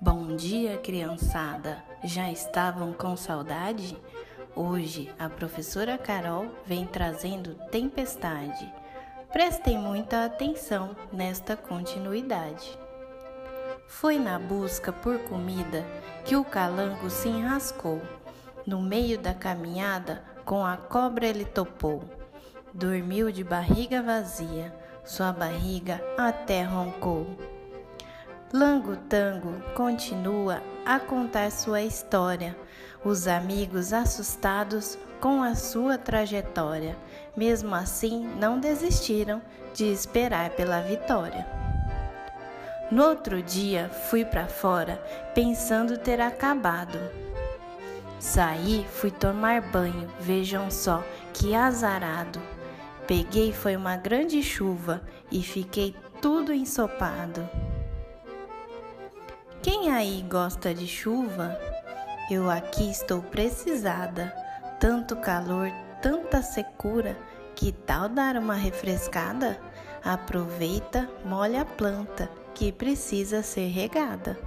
Bom dia, criançada! Já estavam com saudade? Hoje a professora Carol vem trazendo tempestade. Prestem muita atenção nesta continuidade. Foi na busca por comida que o calango se enrascou. No meio da caminhada, com a cobra ele topou. Dormiu de barriga vazia, sua barriga até roncou. Lango Tango continua a contar sua história. Os amigos assustados com a sua trajetória, mesmo assim não desistiram de esperar pela vitória. No outro dia fui para fora pensando ter acabado. Saí, fui tomar banho, vejam só que azarado. Peguei foi uma grande chuva e fiquei tudo ensopado. Quem aí gosta de chuva? Eu aqui estou precisada. Tanto calor, tanta secura, que tal dar uma refrescada? Aproveita, molha a planta que precisa ser regada.